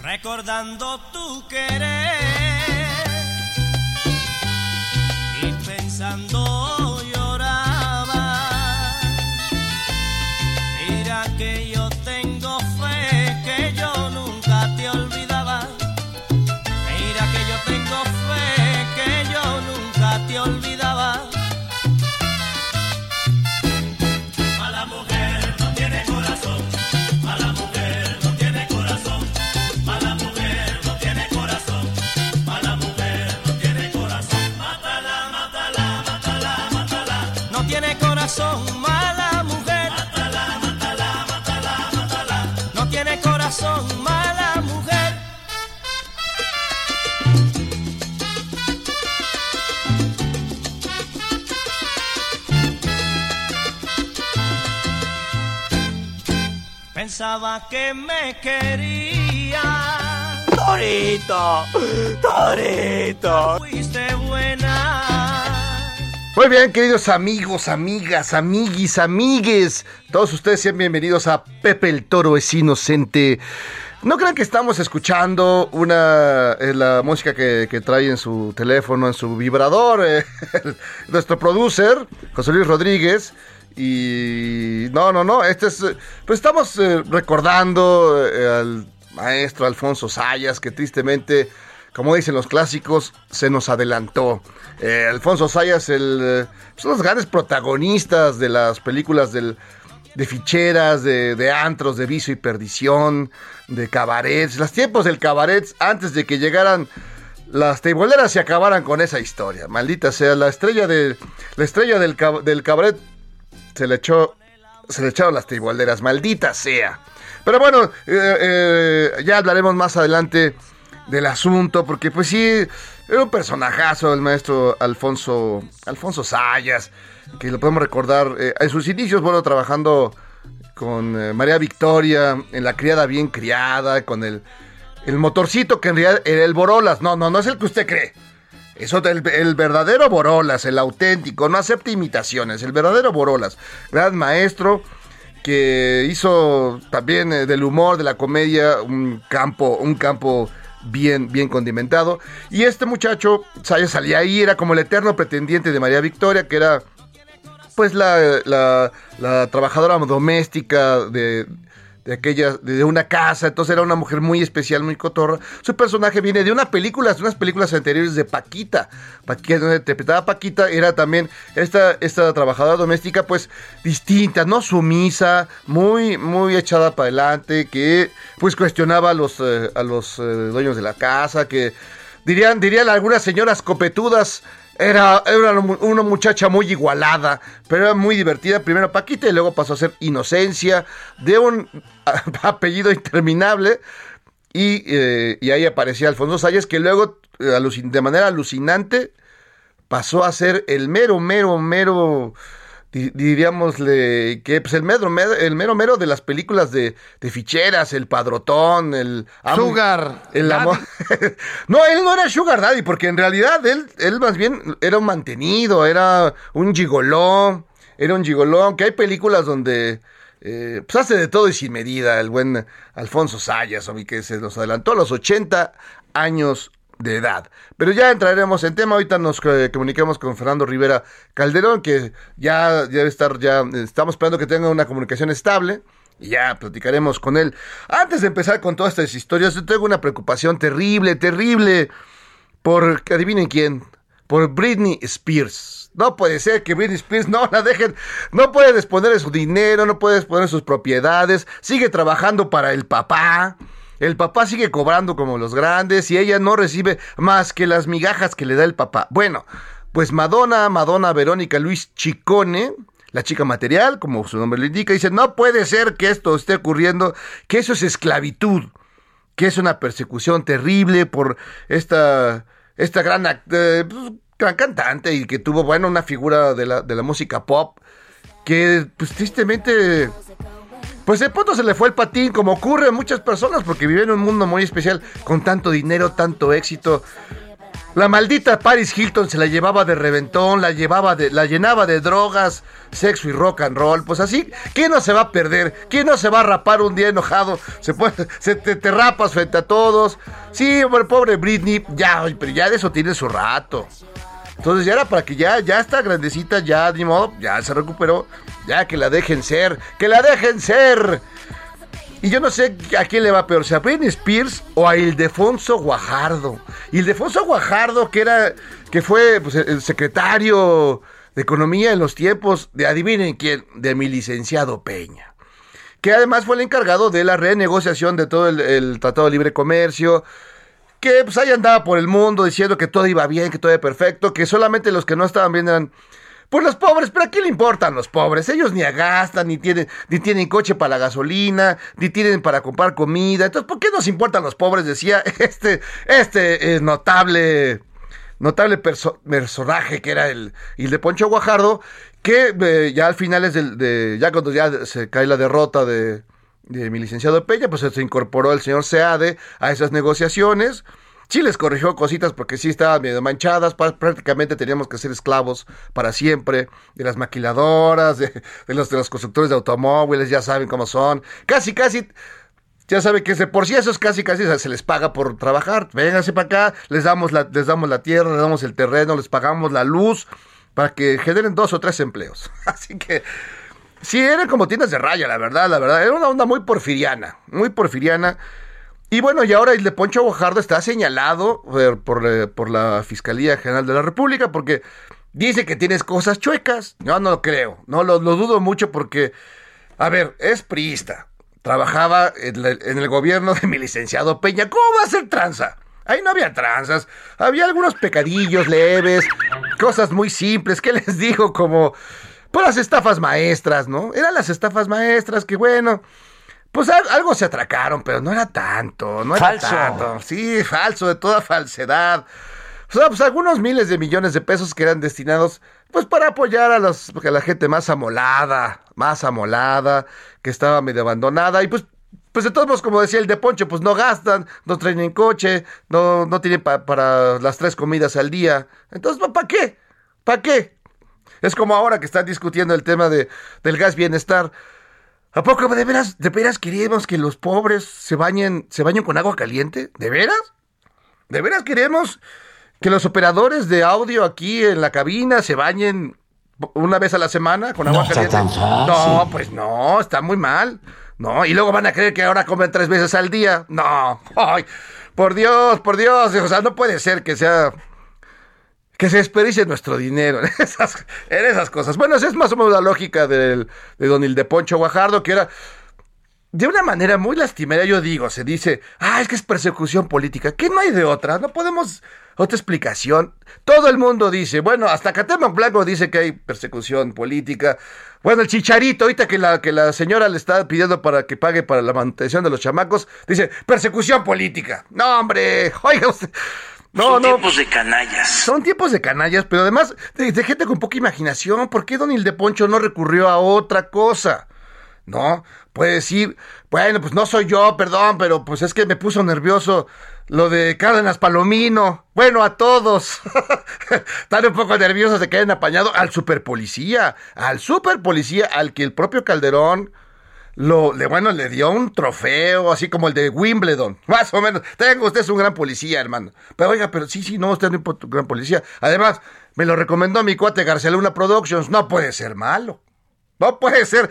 Recordando tu querer Pensaba que me quería. Torito, Torito. Fuiste buena. Muy bien, queridos amigos, amigas, amiguis, amigues. Todos ustedes sean bienvenidos a Pepe el Toro es Inocente. No crean que estamos escuchando una eh, la música que, que trae en su teléfono, en su vibrador, eh, nuestro producer, José Luis Rodríguez. Y no, no, no, este es, pues estamos eh, recordando eh, al maestro Alfonso Sayas, que tristemente, como dicen los clásicos, se nos adelantó. Eh, Alfonso Sayas, el, son los grandes protagonistas de las películas del, de ficheras, de, de antros, de vicio y perdición, de cabarets, los tiempos del cabaret antes de que llegaran las teiboleras y acabaran con esa historia. Maldita sea, la estrella de la estrella del cabaret se le echó se le echaron las teibolderas, maldita sea. Pero bueno, eh, eh, ya hablaremos más adelante del asunto, porque pues sí, era un personajazo el maestro Alfonso, Alfonso Sayas, que lo podemos recordar eh, en sus inicios, bueno, trabajando con eh, María Victoria, en La Criada Bien Criada, con el, el motorcito que en realidad era el Borolas. No, no, no es el que usted cree. Eso del el verdadero Borolas, el auténtico, no acepta imitaciones, el verdadero Borolas, gran maestro que hizo también eh, del humor, de la comedia, un campo, un campo bien, bien condimentado. Y este muchacho, salía ahí, era como el eterno pretendiente de María Victoria, que era pues la trabajadora doméstica de, de aquella, de una casa, entonces era una mujer muy especial, muy cotorra. Su personaje viene de una película, de unas películas anteriores de Paquita. Paquita, donde interpretaba Paquita, era también esta, esta trabajadora doméstica, pues distinta, no sumisa, muy, muy echada para adelante, que pues cuestionaba a los, eh, a los eh, dueños de la casa, que dirían, dirían algunas señoras copetudas, era, era una, mu- una muchacha muy igualada, pero era muy divertida. Primero Paquita y luego pasó a ser Inocencia, de un apellido interminable. Y, eh, y ahí aparecía Alfonso Sayas, que luego, eh, de manera alucinante, pasó a ser el mero, mero, mero diríamosle, que pues el mero, mero- el mero mero de las películas de, de ficheras, el padrotón, el... Sugar El Daddy. amor. no, él no era Sugar Daddy, porque en realidad él, él más bien era un mantenido, era un gigoló, era un gigoló, aunque hay películas donde eh, pues hace de todo y sin medida, el buen Alfonso Sayas, o que se nos adelantó a los 80 años de edad. Pero ya entraremos en tema, ahorita nos eh, comuniquemos con Fernando Rivera Calderón, que ya debe estar, ya estamos esperando que tenga una comunicación estable. Y ya platicaremos con él. Antes de empezar con todas estas historias, yo tengo una preocupación terrible, terrible. Por, adivinen quién, por Britney Spears. No puede ser que Britney Spears no la dejen, no puede disponer de su dinero, no puede disponer de sus propiedades, sigue trabajando para el papá. El papá sigue cobrando como los grandes y ella no recibe más que las migajas que le da el papá. Bueno, pues Madonna, Madonna Verónica Luis Chicone, la chica material, como su nombre le indica, dice, no puede ser que esto esté ocurriendo, que eso es esclavitud que es una persecución terrible por esta, esta gran, eh, pues, gran cantante y que tuvo, bueno, una figura de la, de la música pop que, pues tristemente, pues de pronto se le fue el patín, como ocurre a muchas personas, porque viven en un mundo muy especial, con tanto dinero, tanto éxito. La maldita Paris Hilton se la llevaba de reventón, la llevaba de, la llenaba de drogas, sexo y rock and roll. Pues así, ¿quién no se va a perder? ¿Quién no se va a rapar un día enojado? Se, puede, se te, rapas frente a todos. Sí, hombre, pobre Britney, ya, pero ya de eso tiene su rato. Entonces ya era para que ya, ya está grandecita, ya ni modo, ya se recuperó, ya que la dejen ser, que la dejen ser. Y yo no sé a quién le va peor, si a Britney Spears o a Ildefonso Guajardo. Ildefonso Guajardo, que era, que fue pues, el secretario de Economía en los tiempos de, adivinen quién, de mi licenciado Peña. Que además fue el encargado de la renegociación de todo el, Tratado de Libre Comercio, que pues ahí andaba por el mundo diciendo que todo iba bien, que todo era perfecto, que solamente los que no estaban bien eran pues los pobres, pero ¿a qué le importan los pobres? Ellos ni gastan, ni tienen, ni tienen coche para la gasolina, ni tienen para comprar comida. Entonces, ¿por qué nos importan los pobres? Decía este, este eh, notable, notable perso- personaje que era el, el de Poncho Guajardo, que eh, ya al final es del, de, ya cuando ya se cae la derrota de, de mi licenciado Peña, pues se incorporó el señor Seade a esas negociaciones. Sí les corrigió cositas porque sí estaban medio manchadas, prácticamente teníamos que ser esclavos para siempre de las maquiladoras, de, los de los constructores de automóviles, ya saben cómo son. Casi, casi, ya saben que por sí esos casi, casi se les paga por trabajar. Vénganse para acá, les damos, la, les damos la tierra, les damos el terreno, les pagamos la luz para que generen dos o tres empleos. Así que Sí, eran como tiendas de raya, la verdad, la verdad. Era una onda muy porfiriana, muy porfiriana. Y bueno, y ahora el de Poncho Bojardo está señalado por, eh, por la Fiscalía General de la República porque dice que tienes cosas chuecas. Yo no lo creo, no lo, lo dudo mucho porque, a ver, es priista. Trabajaba en, el gobierno de mi licenciado Peña. ¿Cómo va a ser tranza? Ahí no había tranzas, había algunos pecadillos leves, cosas muy simples. ¿Qué les digo? Como pues las estafas maestras, ¿no? Eran las estafas maestras que, bueno, pues al- algo se atracaron, pero no era tanto, no era Falso. tanto. Sí, falso, de toda falsedad. O sea, pues algunos miles de millones de pesos que eran destinados, pues para apoyar a, los, a la gente más amolada, más amolada, que estaba medio abandonada, y pues, pues de todos modos, como decía el de Poncho, pues no gastan, no traen en coche, no, no tienen pa- para las tres comidas al día. Entonces, ¿para qué? ¿Para qué? Es como ahora que están discutiendo el tema de, del gas bienestar. ¿A poco de veras, de veras queremos que los pobres se bañen, se bañen con agua caliente? ¿De veras? ¿De veras queremos que los operadores de audio aquí en la cabina se bañen una vez a la semana con agua caliente? tan fácil. No, pues no, está muy mal. No, y luego van a creer que ahora comen tres veces al día. No, ay, por Dios, por Dios, o sea, no puede ser que sea que se desperdicie nuestro dinero en esas, en esas cosas. Bueno, esa es más o menos la lógica del, de Don Ildeponcho Guajardo, que era de una manera muy lastimera, yo digo, se dice, ah, es que es persecución política, que no hay de otra, no podemos otra explicación. Todo el mundo dice, bueno, hasta Catemac Blanco dice que hay persecución política. Bueno, el chicharito, ahorita que la, que la señora le está pidiendo para que pague para la manutención de los chamacos, dice, persecución política. No, hombre, oiga usted. No, Son no. tiempos de canallas. Son tiempos de canallas, pero además de, de gente con poca imaginación. ¿Por qué Don Ildeponcho no recurrió a otra cosa? ¿No? Puede decir, bueno, pues no soy yo, perdón, pero pues es que me puso nervioso lo de Cárdenas Palomino. Bueno, a todos. Están un poco nerviosos de que hayan apañado al superpolicía, al superpolicía, al que el propio Calderón lo, le, bueno, le dio un trofeo, así como el de Wimbledon, más o menos. Tengo, usted es un gran policía, hermano. Pero oiga, pero sí, sí, no, usted es un gran policía. Además, me lo recomendó mi cuate García Luna Productions. No puede ser malo. No puede ser.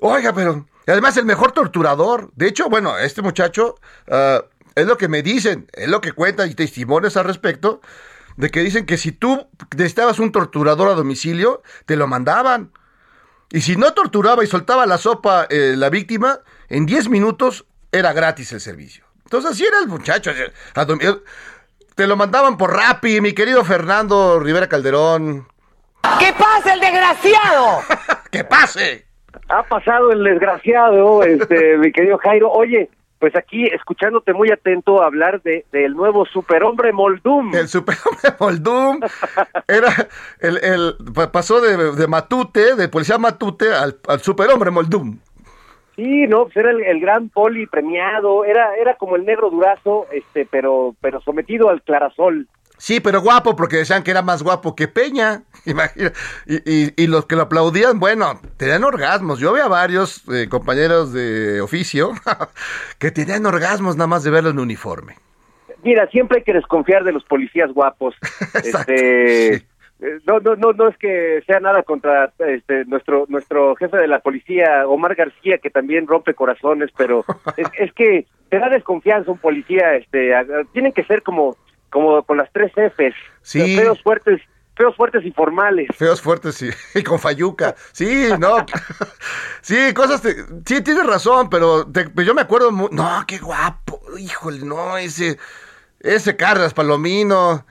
Oiga, pero además el mejor torturador. De hecho, bueno, este muchacho ah, es lo que me dicen, es lo que cuentan y testimonios al respecto, de que dicen que si tú necesitabas un torturador a domicilio, te lo mandaban. Y si no torturaba y soltaba la sopa eh, la víctima, en 10 minutos era gratis el servicio. Entonces así era el muchacho. Te lo mandaban por Rappi, mi querido Fernando Rivera Calderón. ¡Que pase el desgraciado! ¡Que pase! Ha pasado el desgraciado, este, mi querido Jairo. Oye, pues aquí escuchándote muy atento hablar de del nuevo superhombre Moldum. El superhombre Moldum era el, el- pa- pasó de, de Matute, de policía Matute al, al superhombre Moldum. Sí, no, pues era el, el gran poli premiado, era era como el negro durazo, este, pero pero sometido al clarasol. Sí, pero guapo, porque decían que era más guapo que Peña. Imagina. Y, y- y los que lo aplaudían, bueno, tenían orgasmos. Yo veía varios eh, compañeros de oficio que tenían orgasmos nada más de verlo en uniforme. Mira, siempre hay que desconfiar de los policías guapos. Este, sí. eh, no, no, no, no es que sea nada contra este, nuestro nuestro jefe de la policía, Omar García, que también rompe corazones, pero es, es que te da desconfianza un policía. Este, a- a- tienen que ser como como con las tres Fs, Sí. feos fuertes, feos fuertes y formales. Feos fuertes y, y con fayuca. Sí, no. Sí, cosas. te- sí, tienes razón, pero te- yo me acuerdo. no, qué guapo. Híjole, no, ese. Ese Carlos Palomino.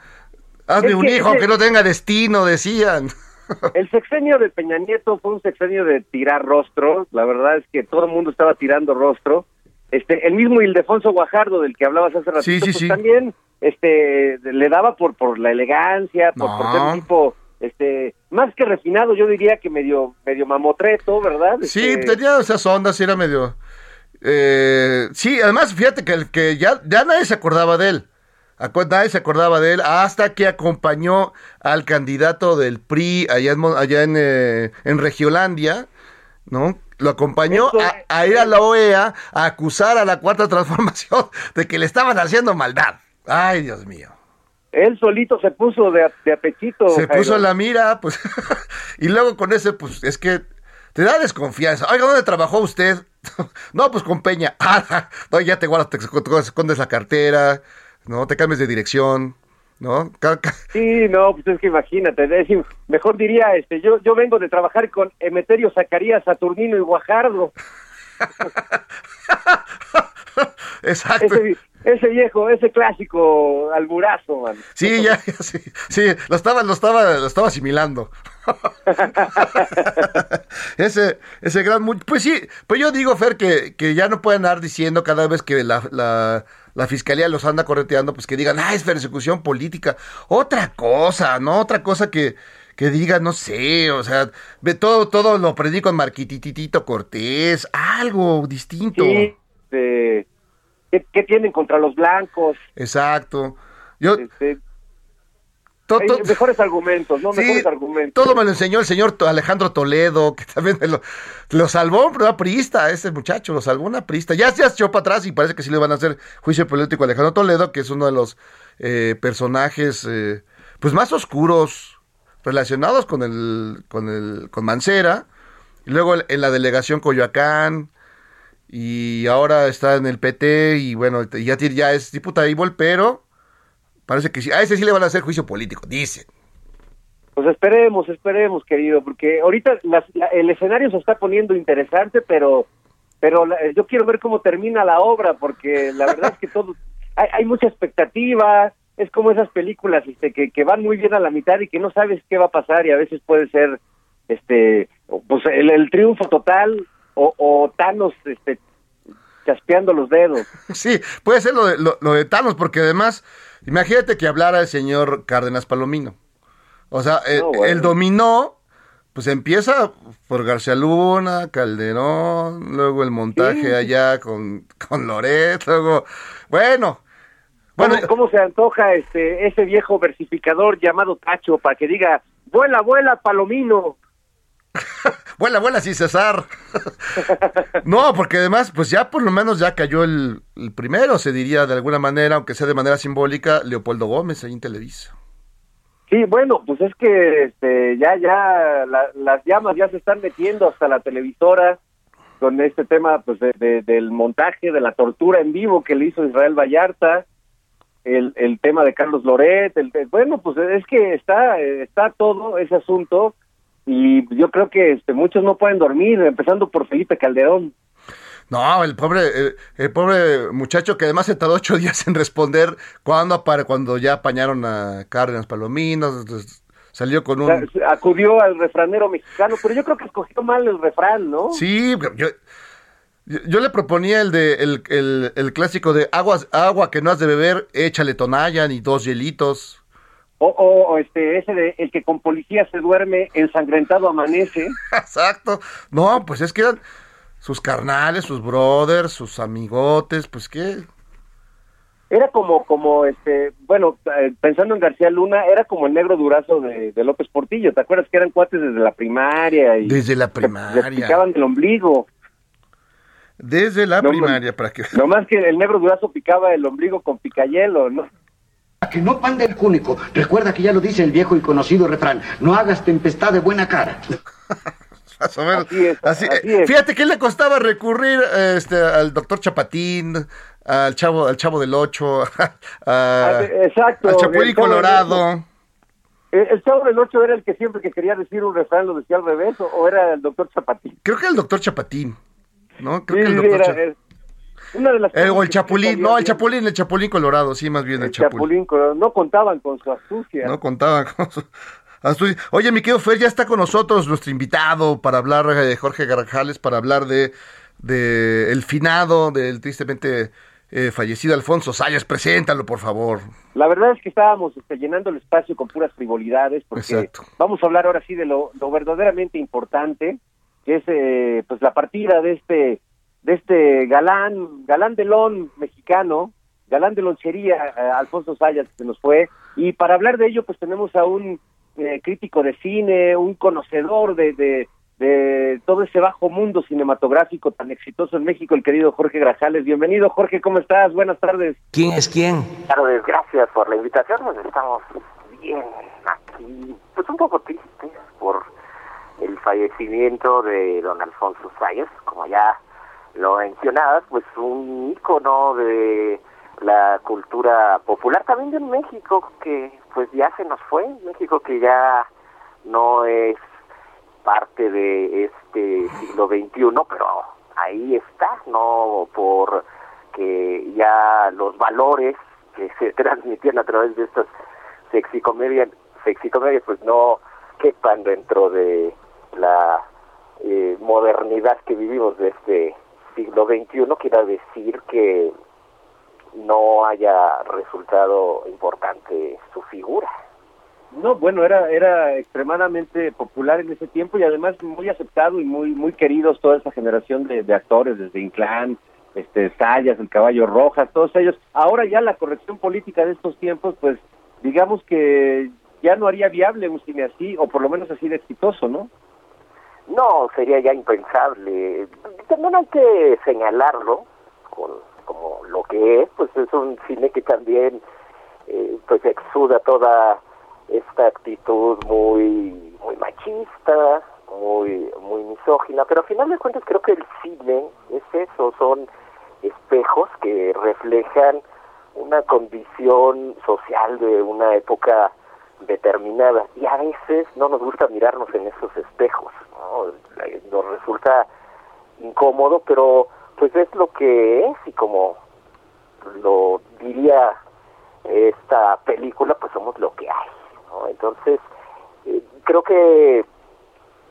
Hazme Es un que hijo ese- que no tenga destino, decían. El sexenio de Peña Nieto fue un sexenio de tirar rostro. La verdad es que todo el mundo estaba tirando rostro. Este, el mismo Ildefonso Guajardo del que hablabas hace ratito, Sí, sí, pues sí. también este le daba por por la elegancia, por, por ser No. un tipo este más que refinado, yo diría que medio medio mamotreto, ¿verdad? Sí, Este, tenía esas ondas era medio. eh, sí, además, fíjate que, el que ya, ya nadie se acordaba de él. Nadie se acordaba de él hasta que acompañó al candidato del PRI allá en, allá en, eh, en Regiolandia, ¿no? Lo acompañó a, a ir a la OEA a acusar a la cuarta transformación de que le estaban haciendo maldad. Ay, Dios mío. Él solito se puso de, de apechito. Se Jairo. puso en la mira, pues. y luego con ese, pues es que te da desconfianza. Oiga, ¿dónde trabajó usted? no, pues con Peña. Ah, no, ya te guardas, te escondes la cartera, ¿no? Te cambias de dirección, ¿no? Sí, no, pues es que imagínate, es decir, mejor diría, este, yo yo vengo de trabajar con Emeterio Zacarías, Saturnino y Guajardo. Exacto. Ese, ese viejo, ese clásico alburazo, man. Sí, ya, ya, sí, sí, lo estaba, lo estaba, lo estaba asimilando. ese, ese gran, pues sí, pues yo digo, Fer, que, que ya no pueden andar diciendo cada vez que la, la, la fiscalía los anda correteando, pues que digan, ah, es persecución política. Otra cosa, ¿no? Otra cosa que, que digan, no sé, o sea, ve todo, todo lo aprendí con Marquititito Cortés, algo distinto. Sí, ¿qué, qué tienen contra los blancos? Exacto. Yo, Este, mejores argumentos, ¿no? Sí, mejores argumentos. Todo me lo enseñó el señor Alejandro Toledo, que también lo, lo salvó una priista, ese muchacho, lo salvó una priista. Ya se echó para atrás y parece que sí le van a hacer juicio político a Alejandro Toledo, que es uno de los eh, personajes eh, pues más oscuros relacionados con el, con el, con Mancera, y luego en la delegación Coyoacán, y ahora está en el PT, y bueno, ya, ya es diputado pero parece que sí, a ese sí le van a hacer juicio político, dicen. Pues esperemos, esperemos, querido, porque ahorita las- la- el escenario se está poniendo interesante, pero pero la- yo quiero ver cómo termina la obra, porque la verdad es que todo hay, hay mucha expectativa, es como esas películas este, que, que van muy bien a la mitad y que no sabes qué va a pasar y a veces puede ser este pues el, el triunfo total o, o Thanos este chaspeando los dedos. Sí, puede ser lo de, lo, lo de Thanos, porque además Imagínate que hablara el señor Cárdenas Palomino. O sea, el, bueno. el dominó, pues empieza por García Luna, Calderón, luego el montaje Sí. allá con, con Loret, luego, bueno, bueno, ¿Cómo, cómo se antoja este ese viejo versificador llamado Tacho para que diga, vuela, vuela, Palomino? vuela, vuela, sí, César. no, porque además, pues ya por lo menos ya cayó el, primero, se diría de alguna manera, aunque sea de manera simbólica, Leopoldo Gómez ahí en Televisa. Sí, bueno, pues es que este, ya, ya la- las llamas ya se están metiendo hasta la televisora con este tema pues de- de- del montaje, de la tortura en vivo que le hizo Israel Vallarta, el, tema de Carlos Loret, el, bueno, pues es que está, está todo ese asunto y yo creo que este, muchos no pueden dormir, empezando por Felipe Calderón. No, el pobre, el, el pobre muchacho que además se tardó ocho días en responder cuando, cuando ya apañaron a Cárdenas Palomino, entonces, salió con un... acudió al refranero mexicano, pero yo creo que escogió mal el refrán, ¿no? Sí, yo, yo, le proponía el de el, el, el clásico de aguas, agua que no has de beber, échale tonayan y dos hielitos. O, o, o, este, ese de el que con policía se duerme, ensangrentado amanece. Exacto. No, pues es que eran sus carnales, sus brothers, sus amigotes, pues qué. Era como, como este, bueno, eh, pensando en García Luna, era como el negro durazo de, de López Portillo. ¿Te acuerdas que eran cuates desde la primaria? Y Desde la se- se primaria. picaban del ombligo. Desde la No, primaria, para que... No más que el negro durazo picaba el ombligo con picayelo, ¿no? Que no panda el cúnico. Recuerda que ya lo dice el viejo y conocido refrán. No hagas tempestad de buena cara. Más o menos. Así es, Así- así eh, es. Fíjate que le costaba recurrir este, al doctor Chapatín, al chavo, al chavo del Ocho, a- Ah, exacto, al Chapulín Colorado. ¿El, el chavo del ocho era el que siempre que quería decir un refrán lo decía al revés o, o era el doctor Zapatín? Creo que el doctor Chapatín, ¿no? Creo que el doctor era- Cha- es- una de las Eh, o el Chapulín, no, el Chapulín, el Chapulín Colorado, sí, más bien el, el Chapulín. Chapulín Colorado, no contaban con su astucia. No contaba con su astucia. Oye, mi querido Fer, ya está con nosotros nuestro invitado para hablar de Jorge Garjales, para hablar de, de el finado del tristemente eh, fallecido Alfonso Sayas. Preséntalo, por favor. La verdad es que estábamos este, llenando el espacio con puras frivolidades, porque Exacto. vamos a hablar ahora sí de lo, lo verdaderamente importante, que es eh, pues la partida de este de este galán, galán de lon mexicano, galán de lonchería, eh, Alfonso Sayas, que se nos fue. Y para hablar de ello, pues tenemos a un eh, crítico de cine, un conocedor de, de, de todo ese bajo mundo cinematográfico tan exitoso en México, el querido Jorge Grajales. Bienvenido, Jorge, ¿cómo estás? Buenas tardes. ¿Quién es quién? Tardes, gracias por la invitación. Pues estamos bien aquí, pues un poco tristes por el fallecimiento de don Alfonso Sayas, como ya lo mencionabas, pues un ícono de la cultura popular también de México que pues ya se nos fue, México que ya no es parte de este siglo XXI, pero ahí está, no por que ya los valores que se transmitían a través de estas sexicomedias, sexicomedias pues no quepan dentro de la eh, modernidad que vivimos de este siglo XXI, quiera decir que no haya resultado importante su figura. No, bueno, era era extremadamente popular en ese tiempo y además muy aceptado y muy muy queridos toda esa generación de, de actores, desde Inclán, este Sayas, el Caballo Rojas, todos ellos. Ahora ya la corrección política de estos tiempos, pues digamos que ya no haría viable un cine así, o por lo menos así de exitoso, ¿no? No, sería ya impensable. También hay que señalarlo con, como lo que es, pues es un cine que también eh, pues exuda toda esta actitud muy muy machista, muy muy misógina, pero al final de cuentas creo que el cine es eso, son espejos que reflejan una condición social de una época determinada y a veces no nos gusta mirarnos en esos espejos, ¿no? nos resulta incómodo, pero pues es lo que es y como lo diría esta película, pues somos lo que hay. ¿no? Entonces, eh, creo que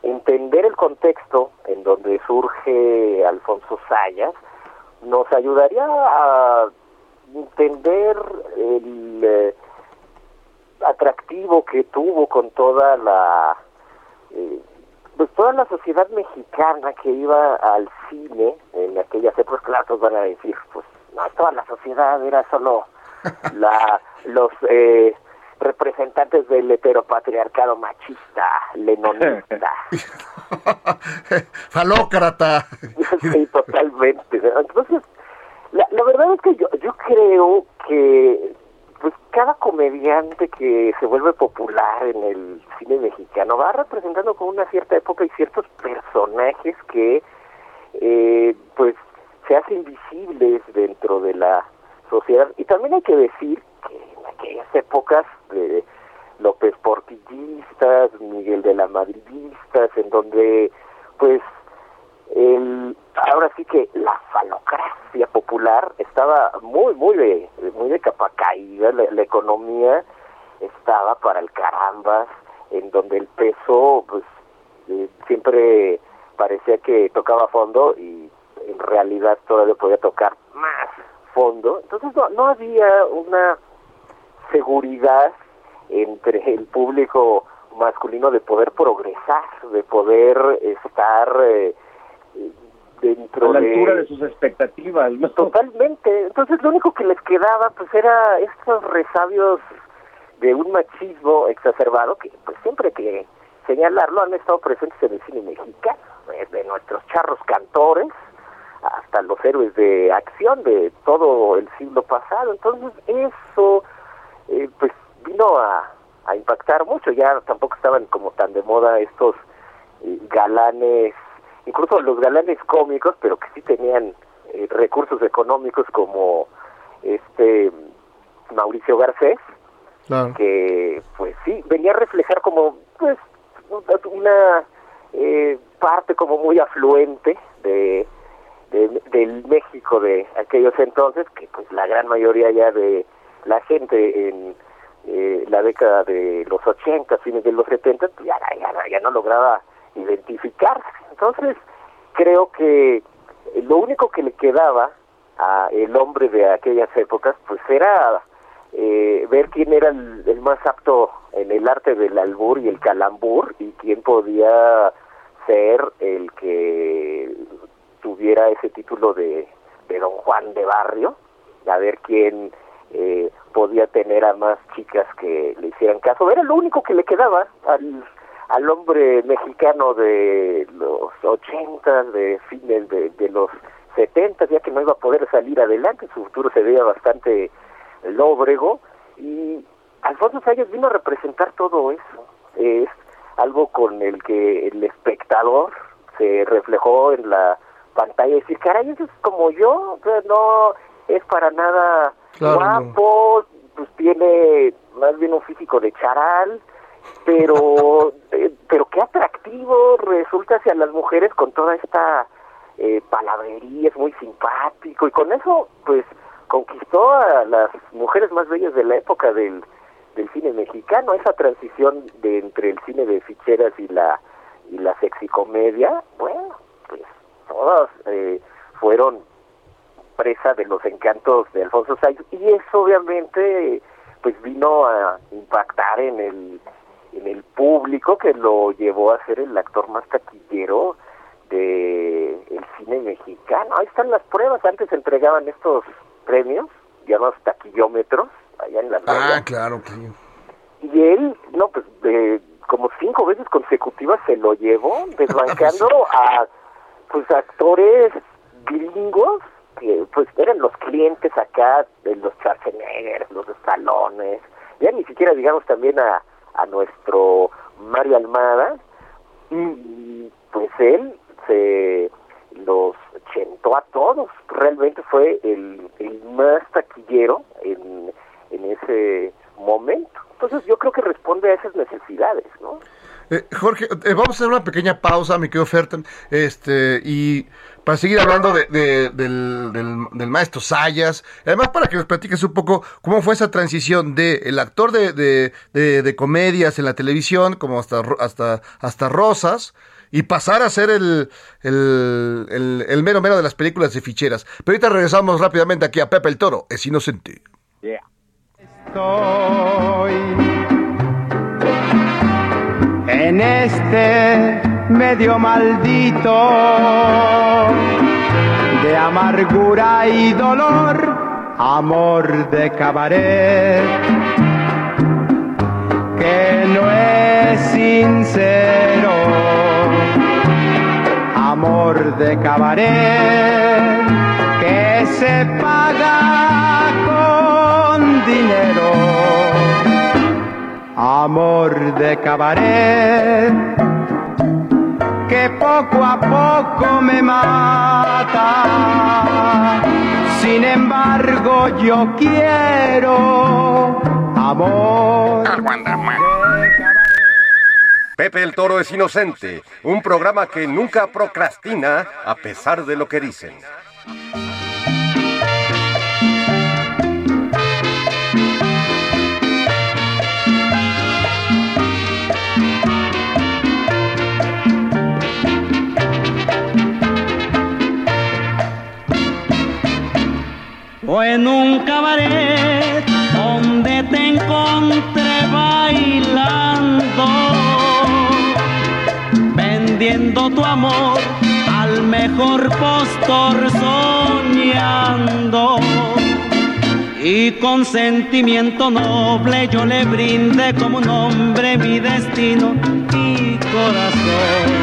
entender el contexto en donde surge Alfonso Sayas nos ayudaría a entender el eh, atractivo que tuvo con toda la eh, pues toda la sociedad mexicana que iba al cine en aquellas épocas, claro, todos van a decir, pues no, toda la sociedad era solo la los eh, representantes del heteropatriarcado machista, lenonista. Falócrata. sí, totalmente. Entonces, la, la verdad es que yo, yo creo que pues cada comediante que se vuelve popular en el cine mexicano va representando con una cierta época y ciertos personajes que eh, pues se hacen visibles dentro de la sociedad. Y también hay que decir que en aquellas épocas de López Portillistas, Miguel de la Madridistas, en donde pues el ahora sí que la falocracia popular estaba muy muy de muy de capa caída la, la economía estaba para el carambas en donde el peso pues eh, siempre parecía que tocaba fondo y en realidad todavía podía tocar más fondo. Entonces no, no había una seguridad entre el público masculino de poder progresar de poder estar eh, dentro a la de altura de sus expectativas, ¿no? Totalmente. Entonces lo único que les quedaba pues era estos resabios de un machismo exacerbado que pues siempre que señalarlo han estado presentes en el cine mexicano, desde nuestros charros cantores hasta los héroes de acción de todo el siglo pasado. Entonces eso eh, pues vino a, a impactar mucho. Ya tampoco estaban como tan de moda estos eh, galanes incluso los galanes cómicos, pero que sí tenían eh, recursos económicos como este Mauricio Garcés, Claro. que pues sí, venía a reflejar como pues una eh, parte como muy afluente de, de- del México de aquellos entonces, que pues la gran mayoría ya de la gente en eh, la década de los 80, fines de los 70, pues ya, ya, ya no lograba identificarse. Entonces, creo que lo único que le quedaba a el hombre de aquellas épocas, pues era eh, ver quién era el, el más apto en el arte del albur y el calambur y quién podía ser el que tuviera ese título de, de don Juan de Barrio, a ver quién eh, podía tener a más chicas que le hicieran caso. Era lo único que le quedaba al, al hombre mexicano de los ochentas, de fines de, de los setentas, ya que no iba a poder salir adelante, su futuro se veía bastante lóbrego y Alfonso Sayas vino a representar todo eso. Es algo con el que el espectador se reflejó en la pantalla y decir, caray, eso es como yo, no es para nada Claro, guapo, pues tiene más bien un físico de charal, pero eh, pero qué atractivo resulta hacia las mujeres con toda esta eh, palabrería, es muy simpático y con eso pues conquistó a las mujeres más bellas de la época del, del cine mexicano, esa transición de entre el cine de ficheras y la y la sexicomedia, bueno, pues todas eh, fueron presa de los encantos de Alfonso Sayas y eso obviamente pues vino a impactar en el en el público que lo llevó a ser el actor más taquillero de el cine mexicano. Ahí están las pruebas, antes entregaban estos premios llamados taquillómetros allá en la Ah, claro, que y él, no, pues de, como cinco veces consecutivas se lo llevó, desbancando a pues actores gringos que pues eran los clientes acá de los Schwarzenegger, los Stallone, ya ni siquiera digamos también a, a nuestro Mario Almada, y pues él se los chentó a todos, realmente fue el, el más taquillero en, en ese momento. Entonces yo creo que responde a esas necesidades, ¿no? Eh, Jorge, eh, vamos a hacer una pequeña pausa, mi querido Ferten, este, y para seguir hablando de- de- del, del- del maestro Sayas, además para que nos platiques un poco cómo fue esa transición de el actor de, de- comedias en la televisión, como hasta, hasta, hasta Rosas, y pasar a ser el, el, el, mero mero de las películas de ficheras. Pero ahorita regresamos rápidamente aquí a Pepe el Toro, es inocente. Estoy en este medio maldito de amargura y dolor, amor de cabaret que no es sincero, amor de cabaret que se paga con dinero, amor de cabaret que poco a poco me mata. Sin embargo, yo quiero amor. Pepe el Toro es inocente, un programa que nunca procrastina a pesar de lo que dicen. O en un cabaret donde te encontré bailando, vendiendo tu amor al mejor postor soñando. Y con sentimiento noble yo le brindé como un hombre mi destino y corazón.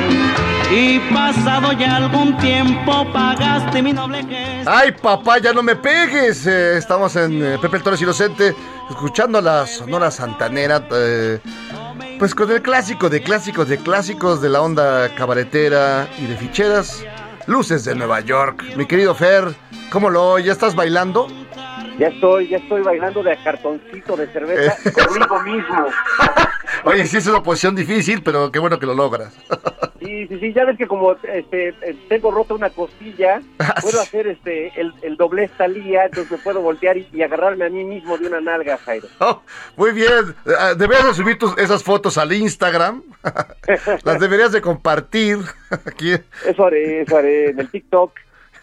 Y pasado ya algún tiempo pagaste mi noble gesto. Ay, papá, ya no me pegues. Eh, estamos en eh, Pepe el Toro es Inocente, escuchando la Sonora Santanera. eh, pues con el clásico de clásicos de clásicos de la onda cabaretera y de ficheras. Luces de Nueva York. Mi querido Fer, ¿cómo lo? ¿Ya estás bailando? Ya estoy, ya estoy bailando de cartoncito de cerveza conmigo mismo. Oye, sí es una posición difícil, pero qué bueno que lo logras. Sí, sí, sí, ya ves que como este eh, tengo rota una costilla, puedo hacer este el, el doblez salía, entonces me puedo voltear y, y agarrarme a mí mismo de una nalga, Jairo. Oh, muy bien. Ah, Deberías de subir tus- esas fotos al Instagram. Las deberías de compartir aquí Eso haré, eso haré en el TikTok.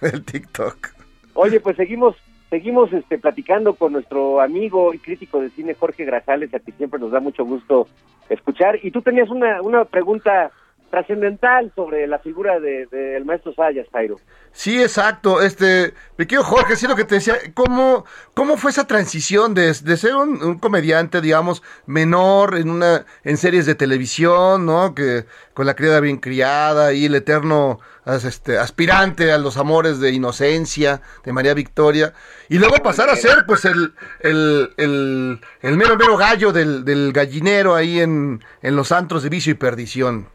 el TikTok. Oye, pues seguimos seguimos este platicando con nuestro amigo y crítico de cine Jorge Grajales, a quien siempre nos da mucho gusto escuchar. Y tú tenías una, una pregunta trascendental sobre la figura del de, del maestro Sayas, Jairo. Sí, exacto. Este, me quiero Jorge, sí lo que te decía, ¿cómo, cómo fue esa transición de, de ser un, comediante, digamos, menor en una, en series de televisión, ¿no? Que con la criada bien criada y el eterno este, aspirante a los amores de inocencia de María Victoria. Y luego pasar a ser, pues, el, el, el, el mero mero gallo del, del gallinero ahí en, en los antros de vicio y perdición.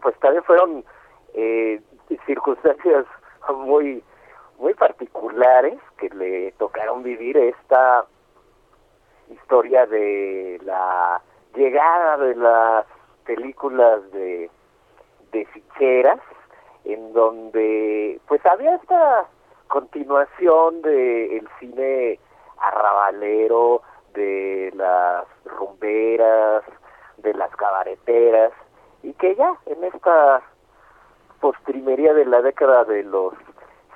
Pues también fueron eh, circunstancias muy muy particulares que le tocaron vivir esta historia de la llegada de las películas de de ficheras en donde pues había esta continuación de el cine arrabalero de las rumberas de las cabareteras y que ya en esta postrimería de la década de los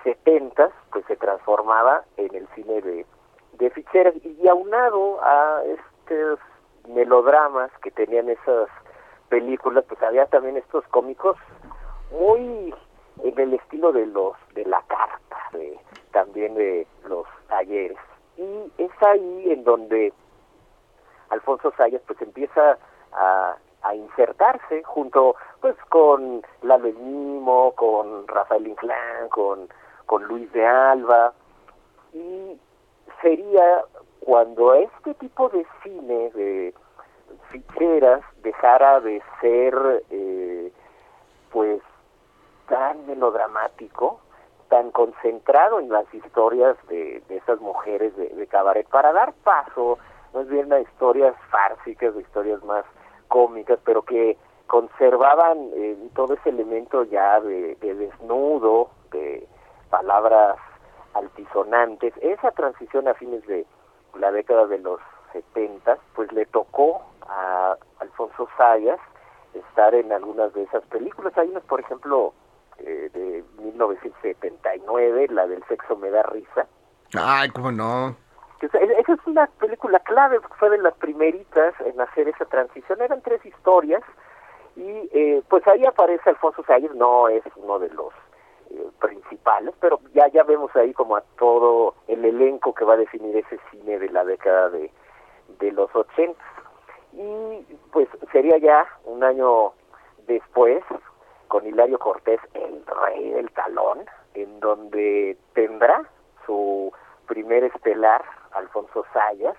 setentas pues se transformaba en el cine de, de ficheras y aunado a estos melodramas que tenían esas películas pues había también estos cómicos muy en el estilo de los de la carta de también de los ayeres y es ahí en donde Alfonso Sayas pues empieza a, a insertarse junto pues con Lalo El Mimo, con Rafael Inclán, con, con Luis de Alba. Y sería cuando este tipo de cine de ficheras dejara de ser eh, pues tan melodramático tan concentrado en las historias de, de esas mujeres de, cabaret para dar paso más bien a historias fársicas, de historias más cómicas, pero que conservaban eh, todo ese elemento ya de, de desnudo, de palabras altisonantes. Esa transición a fines de la década de los 70, pues le tocó a Alfonso Sayas estar en algunas de esas películas. Hay unas, por ejemplo, eh, de 1979, la del sexo me da risa. Ay, cómo no. Esa es una película clave, fue de las primeritas en hacer esa transición. Eran tres historias y eh, pues ahí aparece Alfonso Sayas, no es uno de los eh, principales, pero ya ya vemos ahí como a todo el elenco que va a definir ese cine de la década de, de los 80. Y pues sería ya un año después con Hilario Cortés, el rey del talón, en donde tendrá su primer estelar, Alfonso Sayas,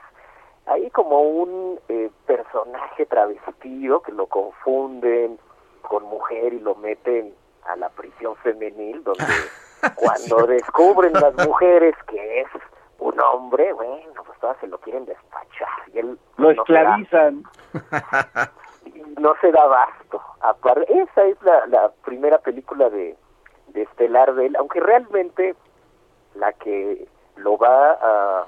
ahí como un eh, personaje travestido que lo confunden con mujer y lo meten a la prisión femenil, donde cuando descubren las mujeres que es un hombre, bueno, pues todas se lo quieren despachar. Y él Lo no da- esclavizan. y no se da abasto. Apar- Esa es la, la primera película de, de Estelar de él, aunque realmente la que lo va a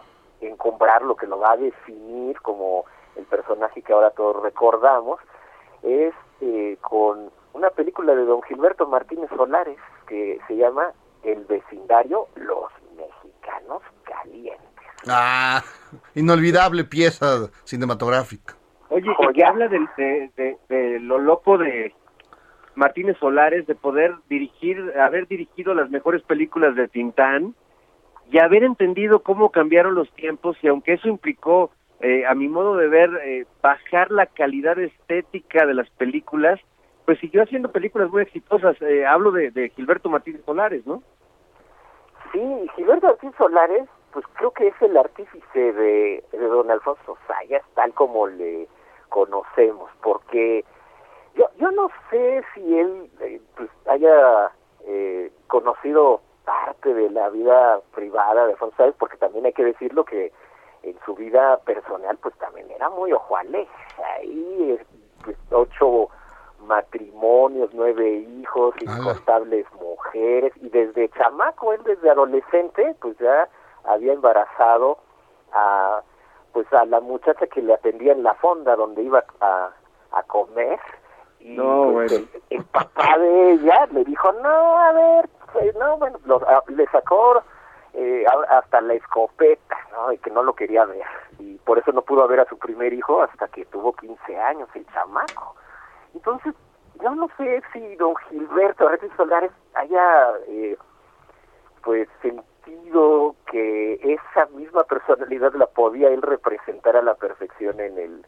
encumbrar, lo que lo va a definir como el personaje que ahora todos recordamos, es eh, con una película de don Gilberto Martínez Solares que se llama El vecindario Los Mexicanos Calientes. Ah, inolvidable pieza cinematográfica. Oye, que habla del- de, de, de lo loco de Martínez Solares, de poder dirigir, haber dirigido las mejores películas de Tintán y haber entendido cómo cambiaron los tiempos y aunque eso implicó, eh, a mi modo de ver, eh, bajar la calidad estética de las películas, pues siguió haciendo películas muy exitosas. Eh, hablo de, de Gilberto Martínez Solares, ¿no? Sí, Gilberto Ortiz Solares, pues creo que es el artífice de, de don Alfonso Sayas, tal como le conocemos, porque yo, yo no sé si él eh, pues, haya eh, conocido parte de la vida privada de Sayas, porque también hay que decirlo que en su vida personal, pues también era muy ojo alegre. Ahí, eh, pues, ocho matrimonios, nueve hijos, incontables mujeres, y desde chamaco, él desde adolescente, pues ya había embarazado a pues a la muchacha que le atendía en la fonda donde iba a, a comer y No, pues, bueno. el, el papá de ella le dijo no a ver pues, no bueno lo- a- le sacó eh, hasta la escopeta no y que no lo quería ver. Y por eso no pudo ver a su primer hijo hasta que tuvo 15 años el chamaco. Entonces yo no sé si don Gilberto Arretes Solares haya eh, pues sentido que esa misma personalidad la podía él representar a la perfección en el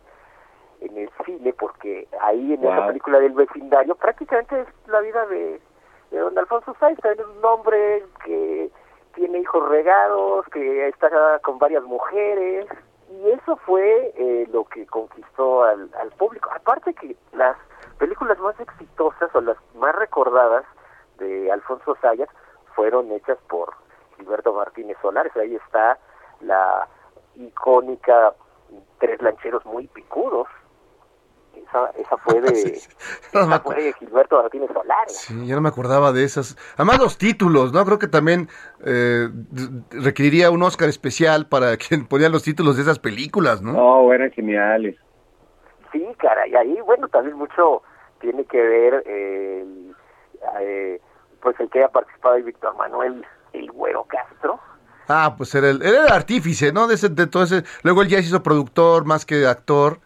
en el cine porque ahí en esa película del vecindario prácticamente es la vida de, de don Alfonso Sáenz también es un hombre que tiene hijos regados que está con varias mujeres y eso fue eh, lo que conquistó al, al público aparte que las películas más exitosas o las más recordadas de Alfonso Sayas fueron hechas por Gilberto Martínez Solares. Ahí está la icónica Tres lancheros muy picudos. Esa, esa fue de, Sí. No me esa fue de Gilberto Martínez Solares. Sí, yo no me acordaba de esas. Además los títulos, ¿no? Creo que también eh, requeriría un Oscar especial para quien ponía los títulos de esas películas, ¿no? No, eran geniales. Sí, caray, ahí, bueno, también mucho tiene que ver eh, el, eh, pues el que haya participado ahí Víctor Manuel El Güero Castro. Ah, pues era el, era el artífice, ¿no? De, ese, de todo ese. Luego él ya se hizo productor más que actor.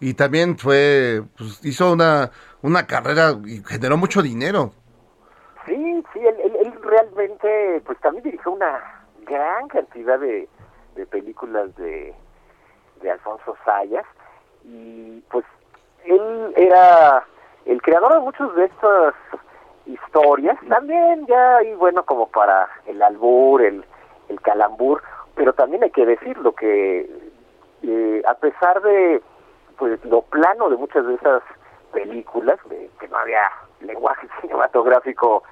Y también fue, pues hizo una, una carrera y generó mucho dinero. Sí, sí, él, realmente, pues también dirigió una gran cantidad de, de películas de, de Alfonso Sayas y pues él era el creador de muchas de estas historias, también ya y bueno como para el albur, el, el calambur, pero también hay que decirlo que eh, a pesar de pues lo plano de muchas de esas películas, de que no había lenguaje cinematográfico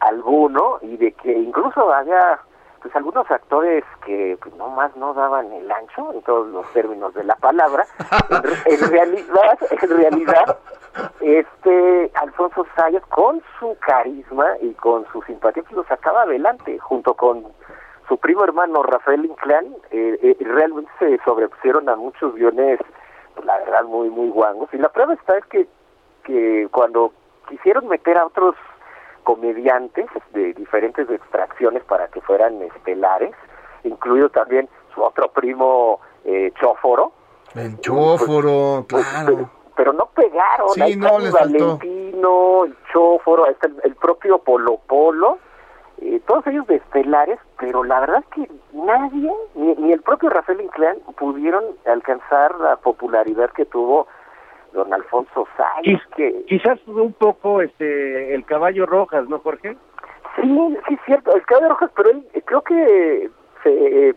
alguno y de que incluso había pues algunos actores que pues no más no daban el ancho en todos los términos de la palabra. En, en realidad en realidad este Alfonso Sayas con su carisma y con su simpatía pues, lo sacaba adelante junto con su primo hermano Rafael Inclán eh, eh, realmente se sobrepusieron a muchos guiones la verdad muy muy guangos y la prueba está es que que cuando quisieron meter a otros comediantes de diferentes extracciones para que fueran estelares, incluido también su otro primo eh, Chóforo, El chóforo, pues, claro. pero, pero no pegaron. Sí, Ahí no, está les el faltó. Valentino, el Chóforo, ahí está el, el propio Polo Polo, eh, todos ellos de estelares, pero la verdad es que nadie, ni, ni el propio Rafael Inclán, pudieron alcanzar la popularidad que tuvo don Alfonso Sáenz, que Quizás un poco este el caballo rojas, ¿no, Jorge? Sí, sí, es cierto, el Caballo Rojas, pero él eh, creo que se eh,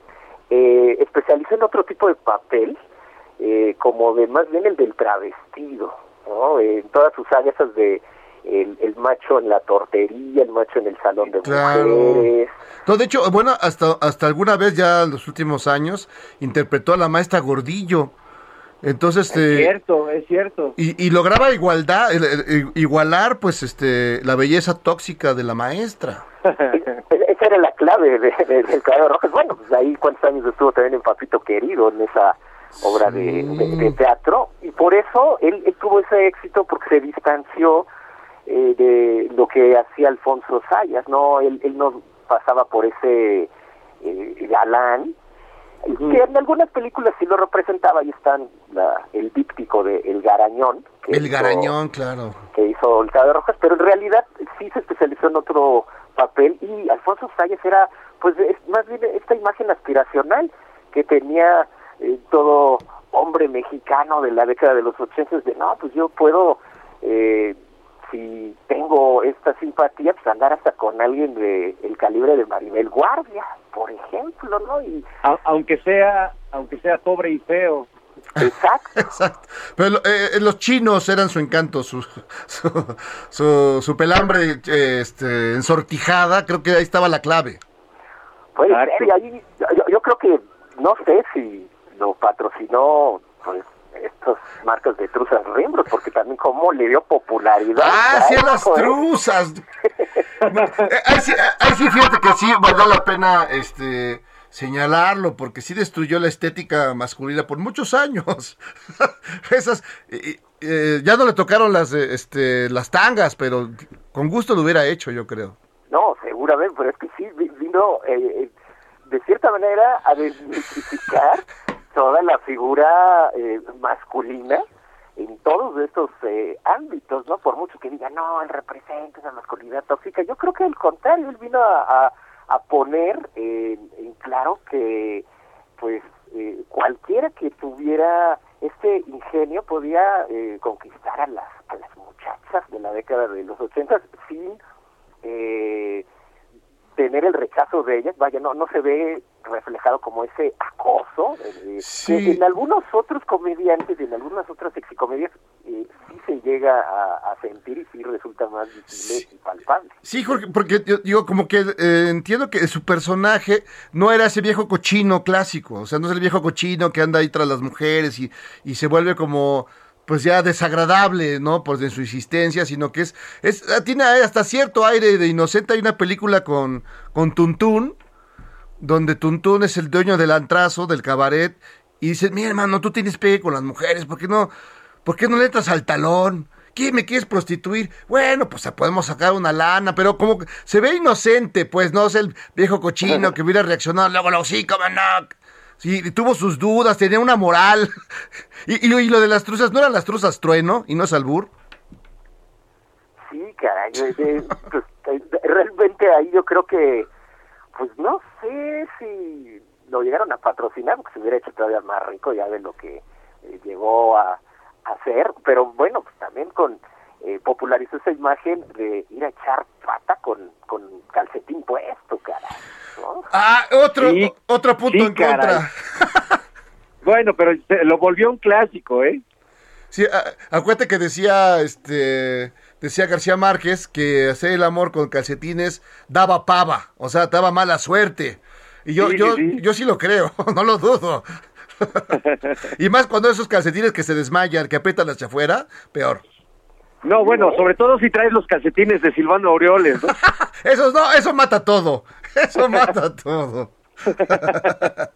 eh, especializó en otro tipo de papel, eh, como de más bien el del travestido, ¿no? En todas sus áreas esas de el, el macho en la tortería, el macho en el salón de Claro. mujeres. No, de hecho, bueno, hasta, hasta alguna vez ya en los últimos años interpretó a la maestra Gordillo. Entonces, Es eh, cierto, es cierto. y, y lograba igualdad, el- el- igualar, pues, este, la belleza tóxica de la maestra. E- Esa era la clave de, de- del Caballo Rojas. Bueno, pues ahí cuántos años estuvo también en Papito Querido, en esa obra de, de- de teatro, y por eso él, él tuvo ese éxito porque se distanció eh, de lo que hacía Alfonso Sayas, ¿no? Él, él no pasaba por ese eh, galán, que en algunas películas sí lo representaba, ahí están la, el díptico de El Garañón. que El hizo- garañón, claro. que hizo el Caballo Rojas, pero en realidad sí se especializó en otro papel y Alfonso Sayas era, pues, es más bien esta imagen aspiracional que tenía eh, todo hombre mexicano de la década de los ochentas de, no, pues yo puedo, eh, si tengo esta simpatía, pues andar hasta con alguien de el calibre de Maribel Guardia, por ejemplo, ¿no? Y A- aunque sea aunque sea pobre y feo. exacto. Exacto. Pero lo- eh, eh, los chinos eran su encanto, su, su, su, su pelambre eh, este, ensortijada, creo que ahí estaba la clave. Puede ser, y ahí yo, yo- yo creo que, no sé si lo patrocinó pues estos marcas de truzas Rimbros, porque también como le dio popularidad. Ah, sí, las truzas. Ahí, sí, ahí sí, fíjate que sí valdrá la pena este señalarlo, porque sí destruyó la estética masculina por muchos años. Esas, eh, eh, ya no le tocaron las, eh, este, las tangas, pero con gusto lo hubiera hecho, yo creo. No, seguramente, pero es que sí vi- vino eh, de cierta manera a desmitificar toda la figura eh, masculina en todos estos eh, ámbitos, ¿no? Por mucho que digan, no, él representa esa masculinidad tóxica, yo creo que al contrario, él vino a, a, poner en claro que, pues, eh, cualquiera que tuviera este ingenio podía eh, conquistar a las, a las muchachas de la década de los ochentas sin eh, tener el rechazo de ellas, vaya, no, no se ve reflejado como ese acoso, eh, Sí. que en algunos otros comediantes, en algunas otras sexicomedias, eh, sí se llega a, a sentir y sí resulta más visible y palpable. Sí, Jorge, porque yo digo, como que eh, entiendo que su personaje no era ese viejo cochino clásico, o sea, no es el viejo cochino que anda ahí tras las mujeres y, y se vuelve como, pues ya desagradable, ¿no? Por de su existencia, sino que es, es ah, tiene hasta cierto aire de inocente. Hay una película con, con Tuntún, donde Tuntún es el dueño del antrazo, del cabaret, y dice, mi hermano, tú tienes pegue con las mujeres, ¿por qué no, por qué no le entras al talón? ¿Qué me quieres prostituir? Bueno, pues podemos sacar una lana, pero como que se ve inocente, pues no es el viejo cochino que hubiera reaccionado luego, luego sí, cómo no. Sí, tuvo sus dudas, tenía una moral. Y, y, lo- y lo de las truzas, ¿no eran las truzas trueno y no es albur? Sí, caray, eh, eh, pues, eh, realmente ahí yo creo que, pues no sé si lo llegaron a patrocinar, porque se hubiera hecho todavía más rico ya de lo que llegó a, hacer, pero bueno, pues también con eh, popularizó esa imagen de ir a echar pata con, con calcetín puesto, caray. ¿No? Ah, otro, Sí, otro punto sí, en contra. Bueno, pero lo volvió un clásico, ¿eh? Sí, acuérdate que decía, este, decía García Márquez que hacer el amor con calcetines daba pava, o sea, daba mala suerte. Y yo, Sí, yo, sí, yo sí lo creo, no lo dudo. y más cuando esos calcetines que se desmayan, que aprietan hacia afuera, peor. No, bueno, sobre todo si traes los calcetines de Silvano Aureoles, ¿no? Eso no, eso mata todo. Eso mata todo.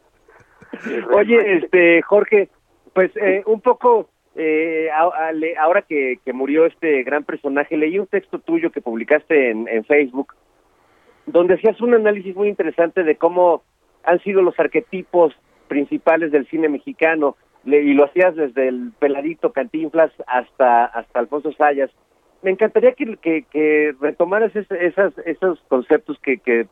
Oye, este, Jorge, pues eh, un poco eh, a- ahora que, que murió este gran personaje, leí un texto tuyo que publicaste en, Facebook, donde hacías un análisis muy interesante de cómo han sido los arquetipos principales del cine mexicano, y lo hacías desde el peladito Cantinflas hasta, hasta Alfonso Sayas. Me encantaría que, que, que retomaras es- esas, esos conceptos que, que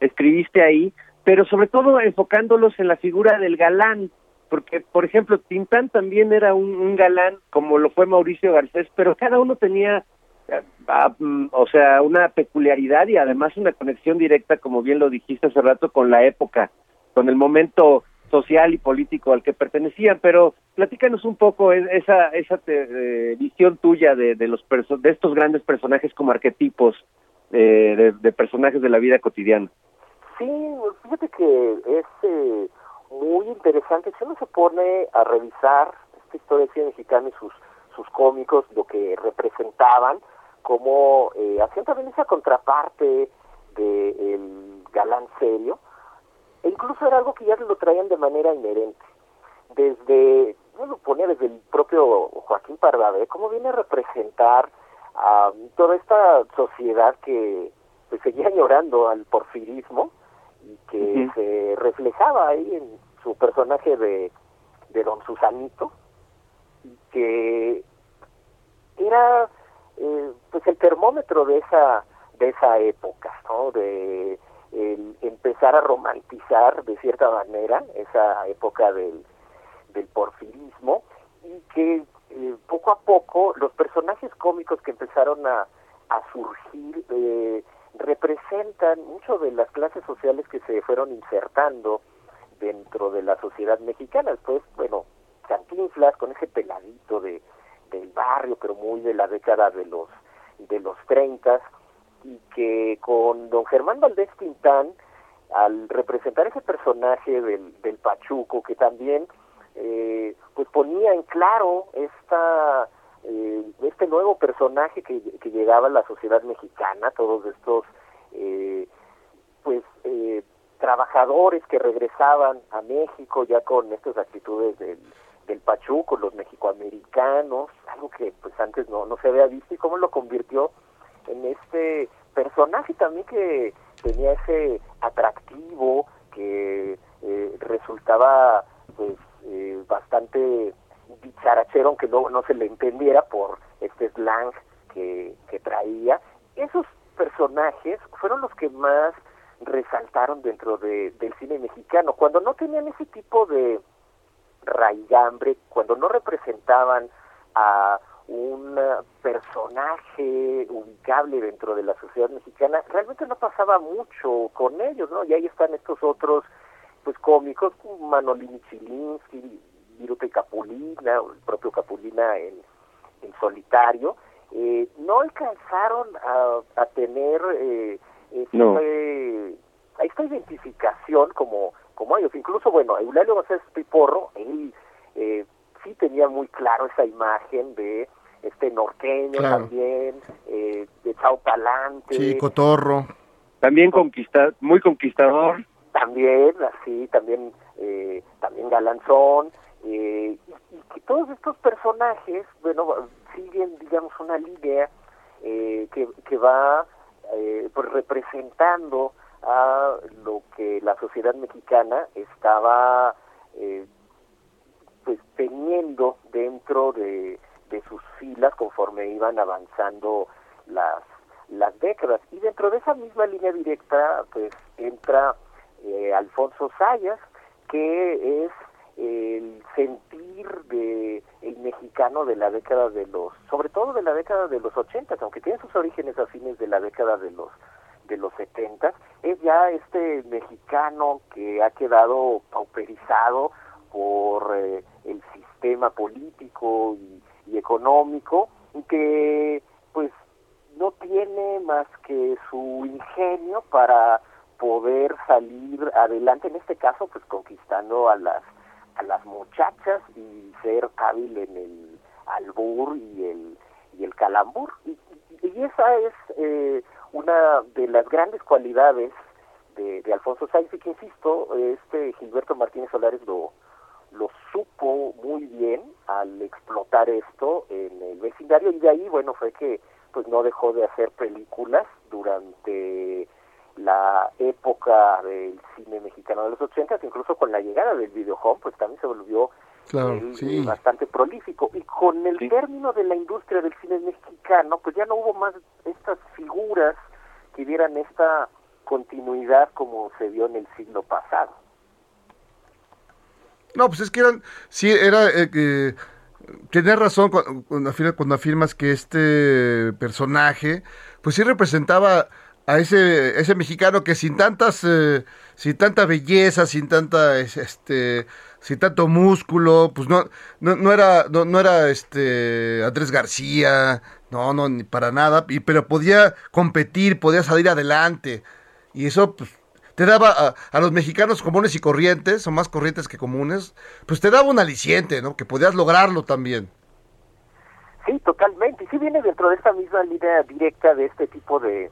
escribiste ahí, pero sobre todo enfocándolos en la figura del galán, porque, por ejemplo, Tintán también era un, galán, como lo fue Mauricio Garcés, pero cada uno tenía, eh, ah, mm, o sea, una peculiaridad y además una conexión directa, como bien lo dijiste hace rato, con la época, con el momento social y político al que pertenecían. Pero platícanos un poco esa esa te- eh, visión tuya de, los de estos grandes personajes como arquetipos eh, de personajes de la vida cotidiana. Sí, fíjate que es eh, muy interesante. Si uno se pone a revisar esta historia del cine mexicano y sus, sus cómicos, lo que representaban, como eh, hacían también esa contraparte del galán serio, e incluso era algo que ya lo traían de manera inherente. Desde, yo lo ponía desde el propio Joaquín Pardavé, cómo viene a representar a toda esta sociedad que pues, seguía llorando al porfirismo y que se reflejaba ahí en su personaje de, de Don Susanito y que era eh, pues el termómetro de esa de esa época no de el empezar a romantizar de cierta manera esa época del del porfirismo y que eh, poco a poco los personajes cómicos que empezaron a, a surgir eh, representan mucho de las clases sociales que se fueron insertando dentro de la sociedad mexicana. Después, bueno, Cantinflas con ese peladito de del barrio, pero muy de la década de los de los 30 y que con don Germán Valdés Quintán al representar ese personaje del, del Pachuco que también eh, pues ponía en claro esta eh, este nuevo personaje que, que llegaba a la sociedad mexicana, todos estos eh, pues eh, trabajadores que regresaban a México ya con estas actitudes del, del Pachuco, los mexicoamericanos, algo que pues antes no, no se había visto y cómo lo convirtió en este personaje también que tenía ese atractivo que eh, resultaba pues eh, bastante dicharachero aunque luego no se le entendiera por este slang que, que traía esos personajes fueron los que más resaltaron dentro de, del cine mexicano cuando no tenían ese tipo de raigambre cuando no representaban a un personaje ubicable dentro de la sociedad mexicana, realmente no pasaba mucho con ellos, ¿no? Y ahí están estos otros, pues cómicos, Manolini Chilinsky, Viruta Capulina, el propio Capulina en, en solitario, eh, no alcanzaron a, a tener eh, No. esta identificación como, como ellos. Incluso, bueno, Eulalio González Piporro, él eh, sí tenía muy claro esa imagen de este norteño Claro. también, eh, de Chao Palante, Sí, Cotorro. También conquista, muy conquistador. también así, también eh, también Galanzón, eh, y, que todos estos personajes, bueno, siguen, digamos, una línea eh, que, que va eh, pues representando a lo que la sociedad mexicana estaba eh, pues teniendo dentro de, de sus filas conforme iban avanzando las las décadas. Y dentro de esa misma línea directa pues entra eh, Alfonso Sayas que es el sentir de el mexicano de la década de los sobre todo de la década de los 80 aunque tiene sus orígenes a fines de la década de los de los 70 es ya este mexicano que ha quedado pauperizado por eh, el sistema político y, y económico que pues no tiene más que su ingenio para poder salir adelante en este caso pues conquistando a las a las muchachas y ser hábil en el albur y el y el calambur. Y, y- esa es eh, una de las grandes cualidades de, de Alfonso Sáenz y que insisto este Gilberto Martínez Solares lo lo supo muy bien al explotar esto en el vecindario y de ahí, bueno, fue que pues no dejó de hacer películas durante la época del cine mexicano de los 80, incluso con la llegada del videohome, pues también se volvió Claro, sí. eh, bastante prolífico. Y con el término de la industria del cine mexicano, pues ya no hubo más estas figuras que dieran esta continuidad como se dio en el siglo pasado. No, pues es que eran, sí, era, eh, que Tienes razón cuando afirmas que este personaje, pues sí representaba a ese, ese mexicano que sin tantas, eh, sin tanta belleza, sin tanta, es- este, sin tanto músculo, pues no, no, no era, no, no era este Andrés García, no, no, ni para nada, y, pero podía competir, podía salir adelante, y eso, pues, te daba a, a los mexicanos comunes y corrientes, o más corrientes que comunes, pues te daba un aliciente, ¿no? Que podías lograrlo también. Sí, totalmente. Y sí viene dentro de esta misma línea directa de este tipo de,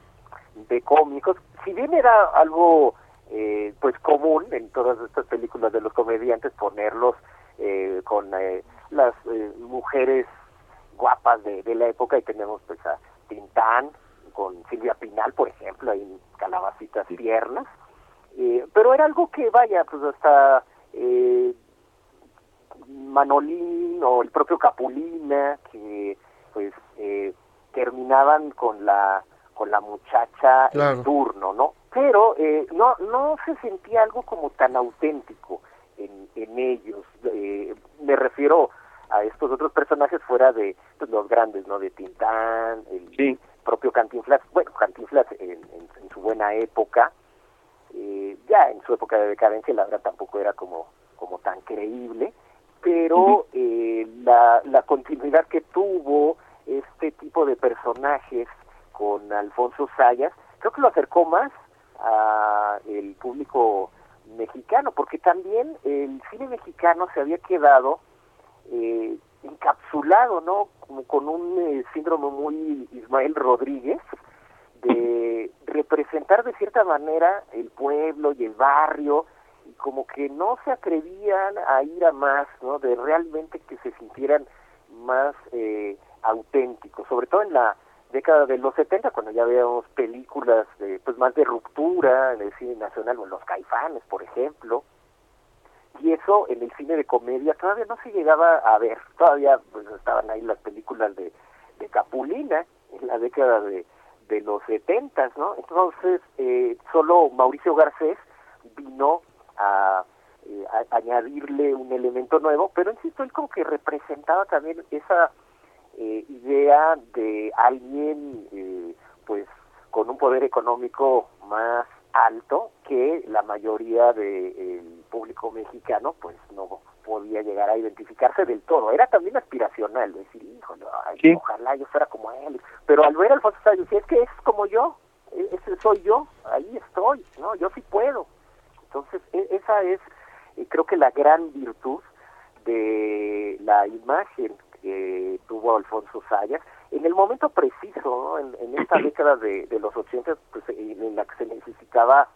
de cómicos. Si bien era algo eh, pues común en todas estas películas de los comediantes ponerlos eh, con eh, las eh, mujeres guapas de, de la época y tenemos pues a Tintán con Silvia Pinal, por ejemplo, ahí en Calabacitas Tiernas. Eh, pero era algo que, vaya, pues hasta eh, Manolín o el propio Capulina, que pues eh, terminaban con la con la muchacha Claro. en turno, ¿no? Pero eh, no no se sentía algo como tan auténtico en, en ellos. Eh, me refiero a estos otros personajes fuera de pues, los grandes, ¿no? De Tintán, el propio Cantinflas, bueno, Cantinflas en, en- en su buena época, eh, ya en su época de decadencia la verdad tampoco era como, como tan creíble, pero eh, la, la continuidad que tuvo este tipo de personajes con Alfonso Sayas, creo que lo acercó más a el público mexicano, porque también el cine mexicano se había quedado eh, encapsulado, ¿no? Como con un eh, síndrome muy Ismael Rodríguez, de representar de cierta manera el pueblo y el barrio, y como que no se atrevían a ir a más, ¿no? De realmente que se sintieran más eh, auténticos, sobre todo en la década de los 70, cuando ya veíamos películas de, pues más de ruptura en el cine nacional, o en Los Caifanes, por ejemplo, y eso en el cine de comedia todavía no se llegaba a ver, todavía pues estaban ahí las películas de, de Capulina en la década de, de los setentas, ¿no? Entonces eh, solo Mauricio Garcés vino a, eh, a añadirle un elemento nuevo, pero insisto, él como que representaba también esa eh, idea de alguien eh, pues con un poder económico más alto que la mayoría del público mexicano pues no podía llegar a identificarse del todo. Era también aspiracional, decir, híjole, ay, ojalá yo fuera como él. Pero al ver a Alfonso Sayas, decía, es que es como yo, e- ese soy yo, ahí estoy, ¿no? Yo sí puedo. Entonces, e- esa es, eh, creo que la gran virtud de la imagen que tuvo Alfonso Sayas en el momento preciso, ¿no? en, en esta década de, de los 80, pues, en en la que se necesitaba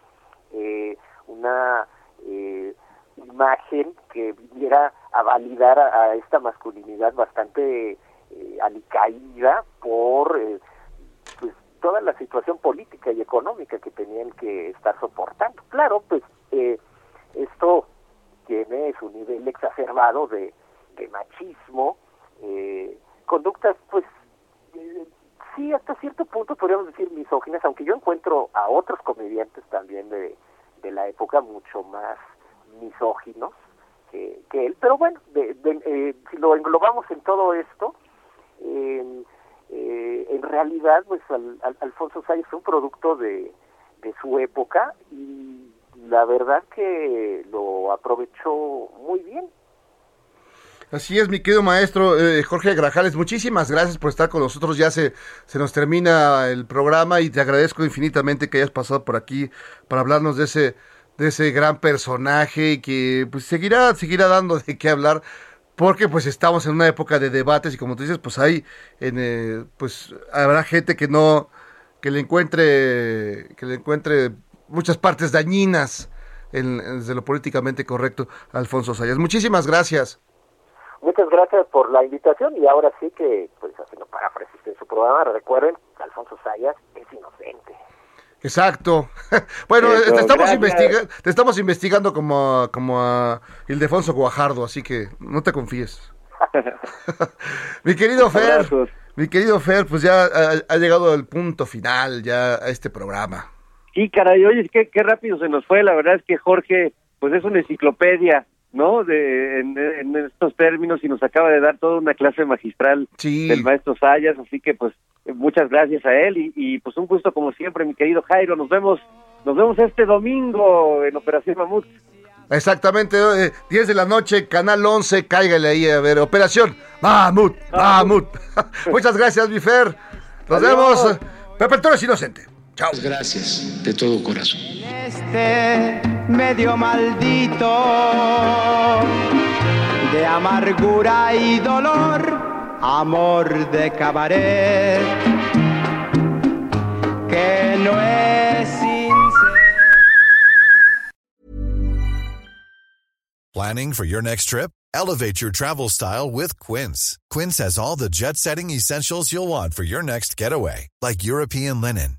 eh, una eh, imagen que viniera a validar a, a esta masculinidad bastante eh, alicaída por eh, pues, toda la situación política y económica que tenían que estar soportando. Claro, pues eh, esto tiene su nivel exacerbado de, machismo, eh, conductas pues eh, sí hasta cierto punto podríamos decir misóginas, aunque yo encuentro a otros comediantes también de, de la época mucho más misóginos que, que él, pero bueno, de- de- eh, si lo englobamos en todo esto, eh, eh, en realidad pues al- al- Alfonso Sayas fue un producto de, de su época y la verdad que lo aprovechó muy bien. Así es, mi querido maestro eh, Jorge Grajales, muchísimas gracias por estar con nosotros. Ya se, se nos termina el programa y te agradezco infinitamente que hayas pasado por aquí para hablarnos de ese, de ese gran personaje y que pues seguirá, seguirá dando de qué hablar porque pues estamos en una época de debates y como tú dices, pues hay, en, eh, pues habrá gente que no, que le encuentre, que le encuentre muchas partes dañinas en, desde lo políticamente correcto Alfonso Sayas. Muchísimas gracias. Muchas gracias por la invitación y ahora sí que, pues haciendo paráfrasis en su programa, recuerden, Alfonso Sayas es inocente. Exacto. bueno, Eso, te, estamos investiga- te estamos investigando como, a- como a Ildefonso Guajardo, así que no te confíes. mi querido Fer, mi querido Fer, pues ya ha, ha llegado el punto final ya a este programa. Sí, caray, oye, qué, qué rápido se nos fue. La verdad es que Jorge, pues es una enciclopedia, ¿no? De, en, en estos términos y nos acaba de dar toda una clase magistral del maestro Sayas. Así que, pues, muchas gracias a él y, y, pues un gusto como siempre, mi querido Jairo. Nos vemos, nos vemos este domingo en Operación Mamut. Exactamente, eh, 10 de la noche, Canal 11, cáigale ahí a ver, Operación Mamut, Mamut. Muchas gracias, mi Fer. Nos Adiós. vemos. Pepe el Toro es inocente. Chao. Gracias, de todo corazón. Este medio maldito de amargura y dolor, amor de cabaret, que no es sincero. Planning for your next trip? Elevate your travel style with Quince. Quince has all the jet setting essentials you'll want for your next getaway, like European linen,